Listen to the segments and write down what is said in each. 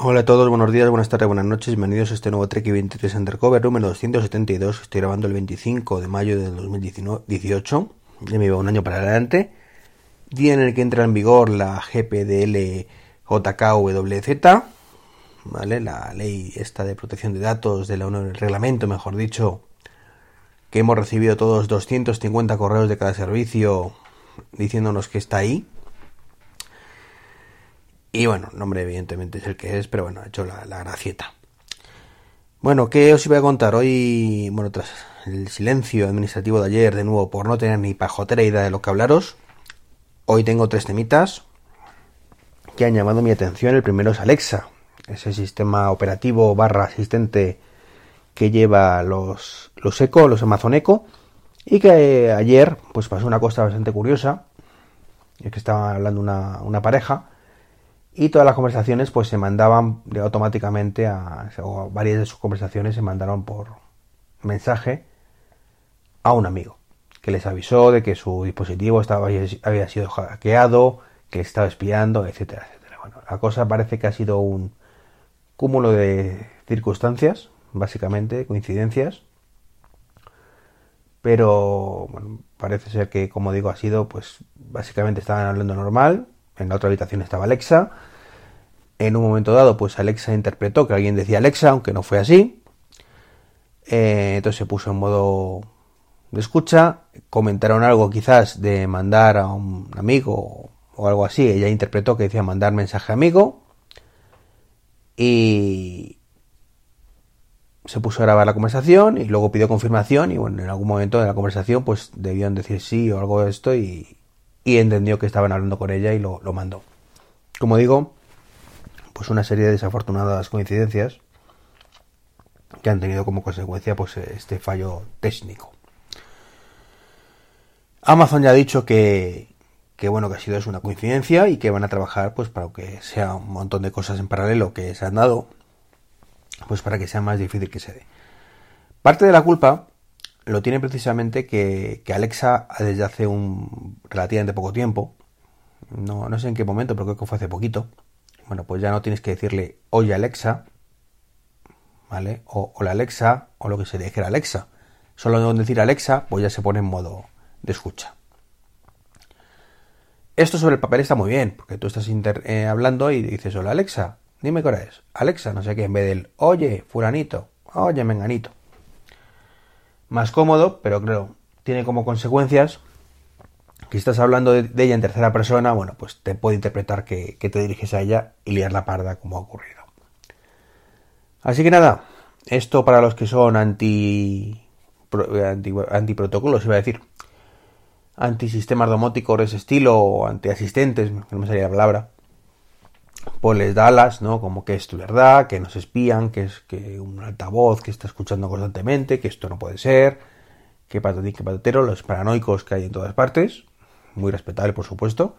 Hola a todos, buenos días, buenas tardes, buenas noches, bienvenidos a este nuevo Trek 23 Undercover número 272. Estoy grabando el 25 de mayo del 2018, ya me iba un año para adelante, día en el que entra en vigor la GPDL JKWZ, ¿vale? La ley esta de protección de datos de la Unión, reglamento, mejor dicho, que hemos recibido todos 250 correos de cada servicio diciéndonos que está ahí y bueno, el nombre evidentemente es el que es, pero bueno, ha hecho la, gracieta. Bueno, ¿qué os iba a contar? Hoy, bueno, tras el silencio administrativo de ayer, de nuevo, por no tener ni pajotera idea de lo que hablaros, hoy tengo tres temitas que han llamado mi atención. El primero es Alexa, ese sistema operativo barra asistente que lleva los, los Echo, los Amazon Echo, y que ayer pues pasó una cosa bastante curiosa, es que estaba hablando una, una pareja, y todas las conversaciones pues se mandaban automáticamente a, o varias de sus conversaciones se mandaron por mensaje a un amigo que les avisó de que su dispositivo estaba, había sido hackeado, que estaba espiando, etcétera, etcétera. Bueno, la cosa parece que ha sido un cúmulo de circunstancias, básicamente, coincidencias, pero bueno, parece ser que, como digo, ha sido, pues, básicamente estaban hablando normal, en la otra habitación estaba Alexa. En un momento dado, pues Alexa interpretó que alguien decía Alexa, aunque no fue así. Eh, entonces se puso en modo de escucha. Comentaron algo quizás de mandar a un amigo o algo así. Ella interpretó que decía mandar mensaje amigo. Y se puso a grabar la conversación y luego pidió confirmación y bueno, en algún momento de la conversación pues debían decir sí o algo de esto y, y entendió que estaban hablando con ella y lo, mandó. Como digo, pues una serie de desafortunadas coincidencias que han tenido como consecuencia pues este fallo técnico. Amazon ya ha dicho que, que bueno que ha sido es una coincidencia y que van a trabajar pues para que sea un montón de cosas en paralelo que se han dado pues para que sea más difícil que se dé. Parte de la culpa lo tiene precisamente que, Alexa desde hace un relativamente poco tiempo, no, no sé en qué momento, pero creo que fue hace poquito, bueno, pues ya no tienes que decirle oye Alexa, ¿vale? O hola Alexa, o lo que se dijera Alexa. Solo con decir Alexa, pues ya se pone en modo de escucha. Esto sobre el papel está muy bien, porque tú estás eh, hablando y dices, hola Alexa, dime qué hora es. Alexa, no sé qué, en vez del, oye, fulanito, oye, menganito más cómodo, pero claro, tiene como consecuencias que estás hablando de, ella en tercera persona, bueno, pues te puede interpretar que, te diriges a ella y liar la parda como ha ocurrido. Así que nada, esto para los que son anti, anti, anti protocolos, iba a decir, anti sistemas domóticos de ese estilo o anti asistentes, no me salía la palabra, pues les da alas, ¿no? Como que es verdad, que nos espían, que es que un altavoz que está escuchando constantemente, que esto no puede ser, que patatín, que patatero, los paranoicos que hay en todas partes, muy respetable, por supuesto.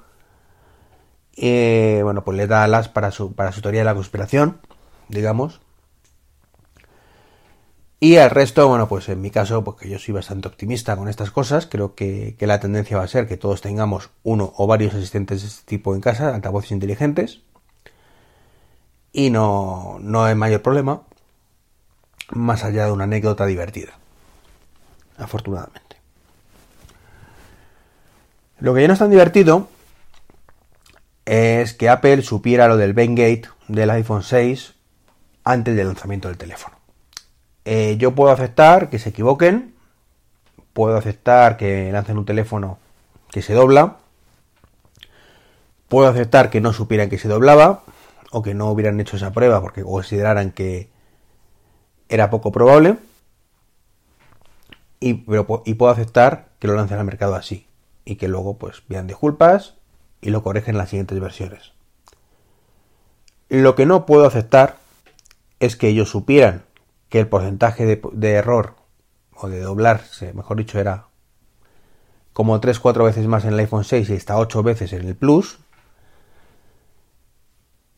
Eh, bueno, pues le da alas para su, para su teoría de la conspiración, digamos. Y al resto, bueno, pues en mi caso, porque yo soy bastante optimista con estas cosas, creo que, que la tendencia va a ser que todos tengamos uno o varios asistentes de este tipo en casa, altavoces inteligentes y no, no hay mayor problema más allá de una anécdota divertida. Afortunadamente. Lo que ya no es tan divertido es que Apple supiera lo del Bengate del iPhone 6 antes del lanzamiento del teléfono. Eh, yo puedo aceptar que se equivoquen, puedo aceptar que lancen un teléfono que se dobla, puedo aceptar que no supieran que se doblaba, o que no hubieran hecho esa prueba porque consideraran que era poco probable. Y, pero, y puedo aceptar que lo lancen al mercado así y que luego pues vean disculpas y lo corrigen en las siguientes versiones. Lo que no puedo aceptar es que ellos supieran que el porcentaje de, de error o de doblarse, mejor dicho, era como 3-4 veces más en el iPhone 6 y hasta 8 veces en el Plus,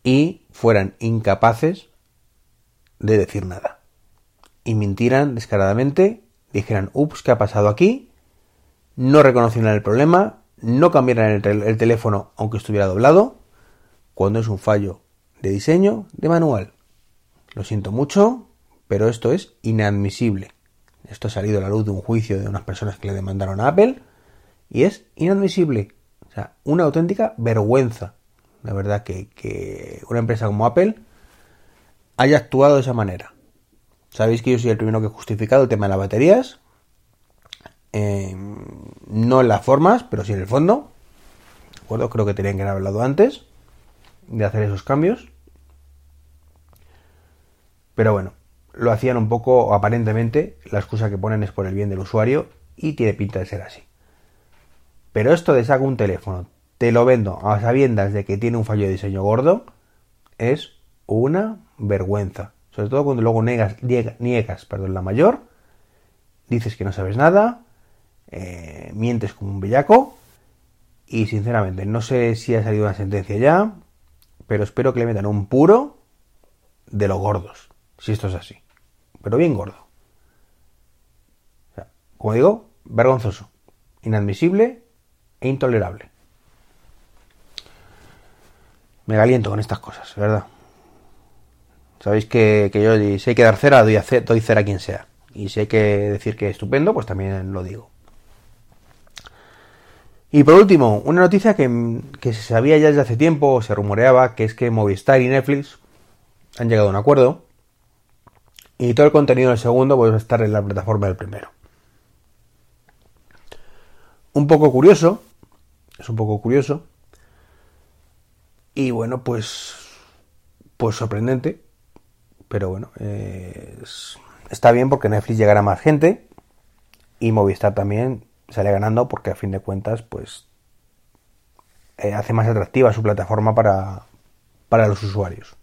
y fueran incapaces de decir nada. Y mintieran descaradamente, dijeran, ups, ¿qué ha pasado aquí? No reconocieran el problema, no cambiaran el, teléfono aunque estuviera doblado, cuando es un fallo de diseño de manual. Lo siento mucho, pero esto es inadmisible. Esto ha salido a la luz de un juicio de unas personas que le demandaron a Apple y es inadmisible. O sea, una auténtica vergüenza. La verdad que, que una empresa como Apple haya actuado de esa manera. Sabéis que yo soy el primero que he justificado el tema de las baterías. Eh, no en las formas, pero sí en el fondo. ¿De acuerdo? Creo que tenían que haber hablado antes de hacer esos cambios. Pero bueno, lo hacían un poco, aparentemente, la excusa que ponen es por el bien del usuario y tiene pinta de ser así. Pero esto de saco un teléfono, te lo vendo a sabiendas de que tiene un fallo de diseño gordo, es una vergüenza. Sobre todo cuando luego niegas, niegas perdón, la mayor, dices que no sabes nada, eh, mientes como un bellaco y sinceramente no sé si ha salido una sentencia ya, pero espero que le metan un puro de los gordos, si esto es así. Pero bien gordo. como digo, vergonzoso, inadmisible e intolerable. Me caliento con estas cosas, ¿verdad? Sabéis que, yo si hay que dar cera, doy, cera a quien sea. Y si hay que decir que es estupendo, pues también lo digo. Y por último, una noticia que, se sabía ya desde hace tiempo, se rumoreaba, que es que Movistar y Netflix han llegado a un acuerdo. Y todo el contenido del segundo puede estar en la plataforma del primero. Un poco curioso, es un poco curioso. Y bueno, pues, pues sorprendente, pero bueno, está bien porque Netflix llegará a más gente y Movistar también sale ganando porque a fin de cuentas pues eh, hace más atractiva su plataforma para, para los usuarios.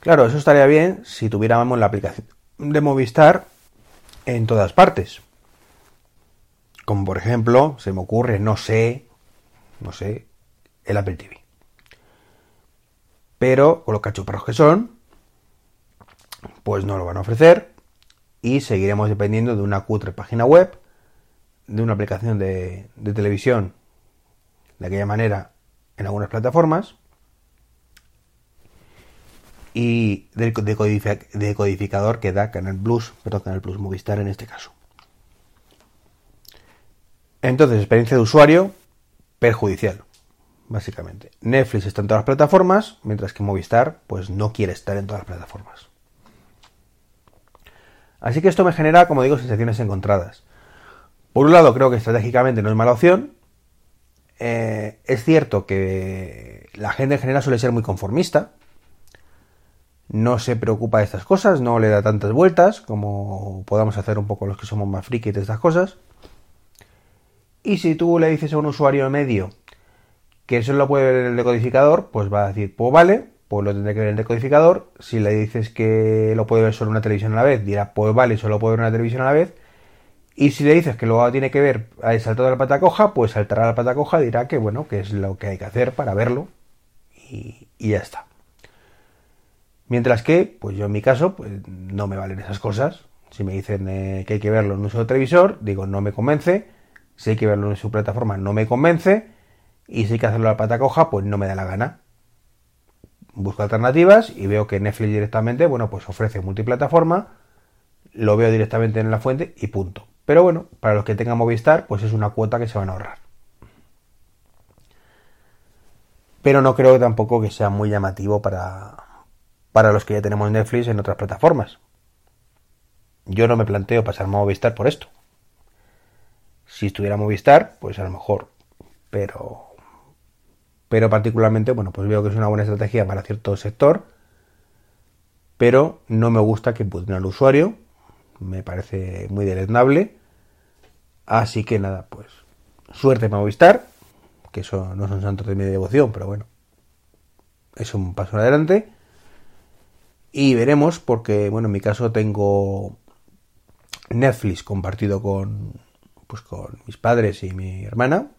Claro, eso estaría bien si tuviéramos la aplicación de Movistar en todas partes. Como por ejemplo, se me ocurre, no sé, no sé, el Apple TV. Pero con los cachuparros que son, pues no lo van a ofrecer y seguiremos dependiendo de una cutre página web, de una aplicación de, televisión de aquella manera en algunas plataformas y del decodificador que da Canal Plus, perdón, Canal Plus Movistar en este caso. Entonces, experiencia de usuario perjudicial básicamente. Netflix está en todas las plataformas, mientras que Movistar pues no quiere estar en todas las plataformas. Así que esto me genera, como digo, sensaciones encontradas. Por un lado, creo que estratégicamente no es mala opción. Eh, es cierto que la gente en general suele ser muy conformista. No se preocupa de estas cosas, no le da tantas vueltas como podamos hacer un poco los que somos más frikis de estas cosas. Y si tú le dices a un usuario medio que eso lo puede ver en el decodificador, pues va a decir, pues vale, pues lo tendré que ver en el decodificador. Si le dices que lo puede ver solo una televisión a la vez, dirá, pues vale, solo puede ver una televisión a la vez. Y si le dices que luego tiene que ver a salto de la pata coja, pues saltará la pata coja y dirá que bueno, que es lo que hay que hacer para verlo. Y, ya está. Mientras que, pues yo en mi caso, pues no me valen esas cosas. Si me dicen eh, que hay que verlo en un solo televisor, digo, no me convence. Si hay que verlo en su plataforma, no me convence y si hay que hacerlo a la pata coja, pues no me da la gana. Busco alternativas y veo que Netflix directamente, bueno, pues ofrece multiplataforma, lo veo directamente en la fuente y punto. Pero bueno, para los que tengan Movistar, pues es una cuota que se van a ahorrar. Pero no creo tampoco que sea muy llamativo para, para los que ya tenemos Netflix en otras plataformas. Yo no me planteo pasar Movistar por esto. Si estuviera Movistar, pues a lo mejor. Pero pero particularmente, bueno, pues veo que es una buena estrategia para cierto sector, pero no me gusta que puten al usuario, me parece muy deleznable, así que nada, pues suerte para Movistar, que eso no son santos de mi devoción, pero bueno, es un paso adelante, y veremos, porque, bueno, en mi caso tengo Netflix compartido con, pues con mis padres y mi hermana,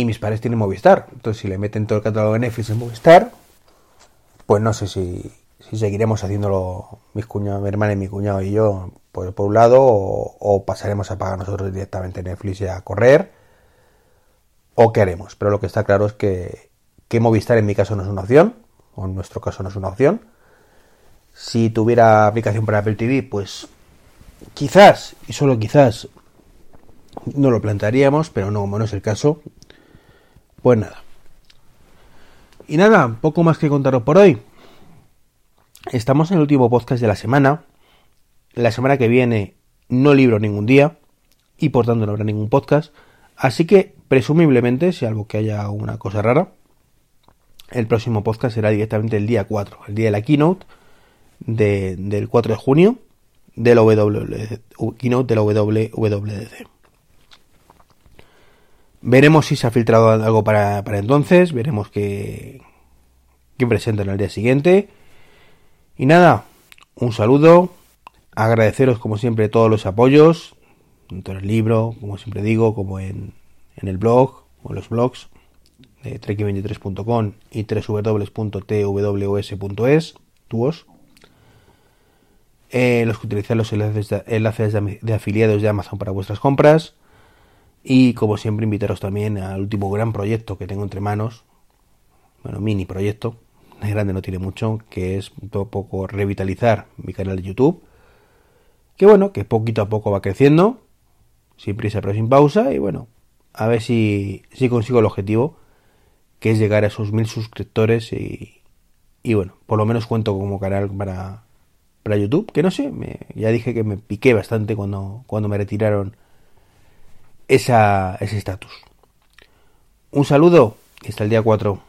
y mis padres tienen Movistar. Entonces, si le meten todo el catálogo de Netflix en Movistar, pues no sé si, seguiremos haciéndolo mis cuñados, mi hermana y mi cuñado y yo, pues por un lado, o, pasaremos a pagar nosotros directamente Netflix y a correr, o qué haremos. Pero lo que está claro es que que Movistar en mi caso no es una opción, o en nuestro caso no es una opción. Si tuviera aplicación para Apple TV, pues quizás, y solo quizás, no lo plantearíamos, pero no, como no es el caso, pues nada. Y nada, poco más que contaros por hoy. Estamos en el último podcast de la semana. La semana que viene no libro ningún día y por tanto no habrá ningún podcast. Así que presumiblemente, si algo que haya una cosa rara, el próximo podcast será directamente el día 4, el día de la keynote del 4 de junio de la keynote de la WWDC. Veremos si se ha filtrado algo para, entonces, veremos qué, qué presentan al día siguiente. Y nada, un saludo, agradeceros como siempre todos los apoyos, tanto en el libro, como siempre digo, como en, en el blog o en los blogs de trek23.com y www.tws.es, tuos. Eh, los que utilizan los enlaces de, afiliados de Amazon para vuestras compras. Y como siempre, invitaros también al último gran proyecto que tengo entre manos. Bueno, mini proyecto. Grande no tiene mucho. Que es un poco revitalizar mi canal de YouTube. Que bueno, que poquito a poco va creciendo. Sin prisa pero sin pausa. Y bueno, a ver si, si consigo el objetivo. Que es llegar a esos mil suscriptores. Y, y bueno, por lo menos cuento como canal para, para YouTube, que no sé, me, ya dije que me piqué bastante cuando, cuando me retiraron esa, ese estatus. Un saludo y hasta el día 4.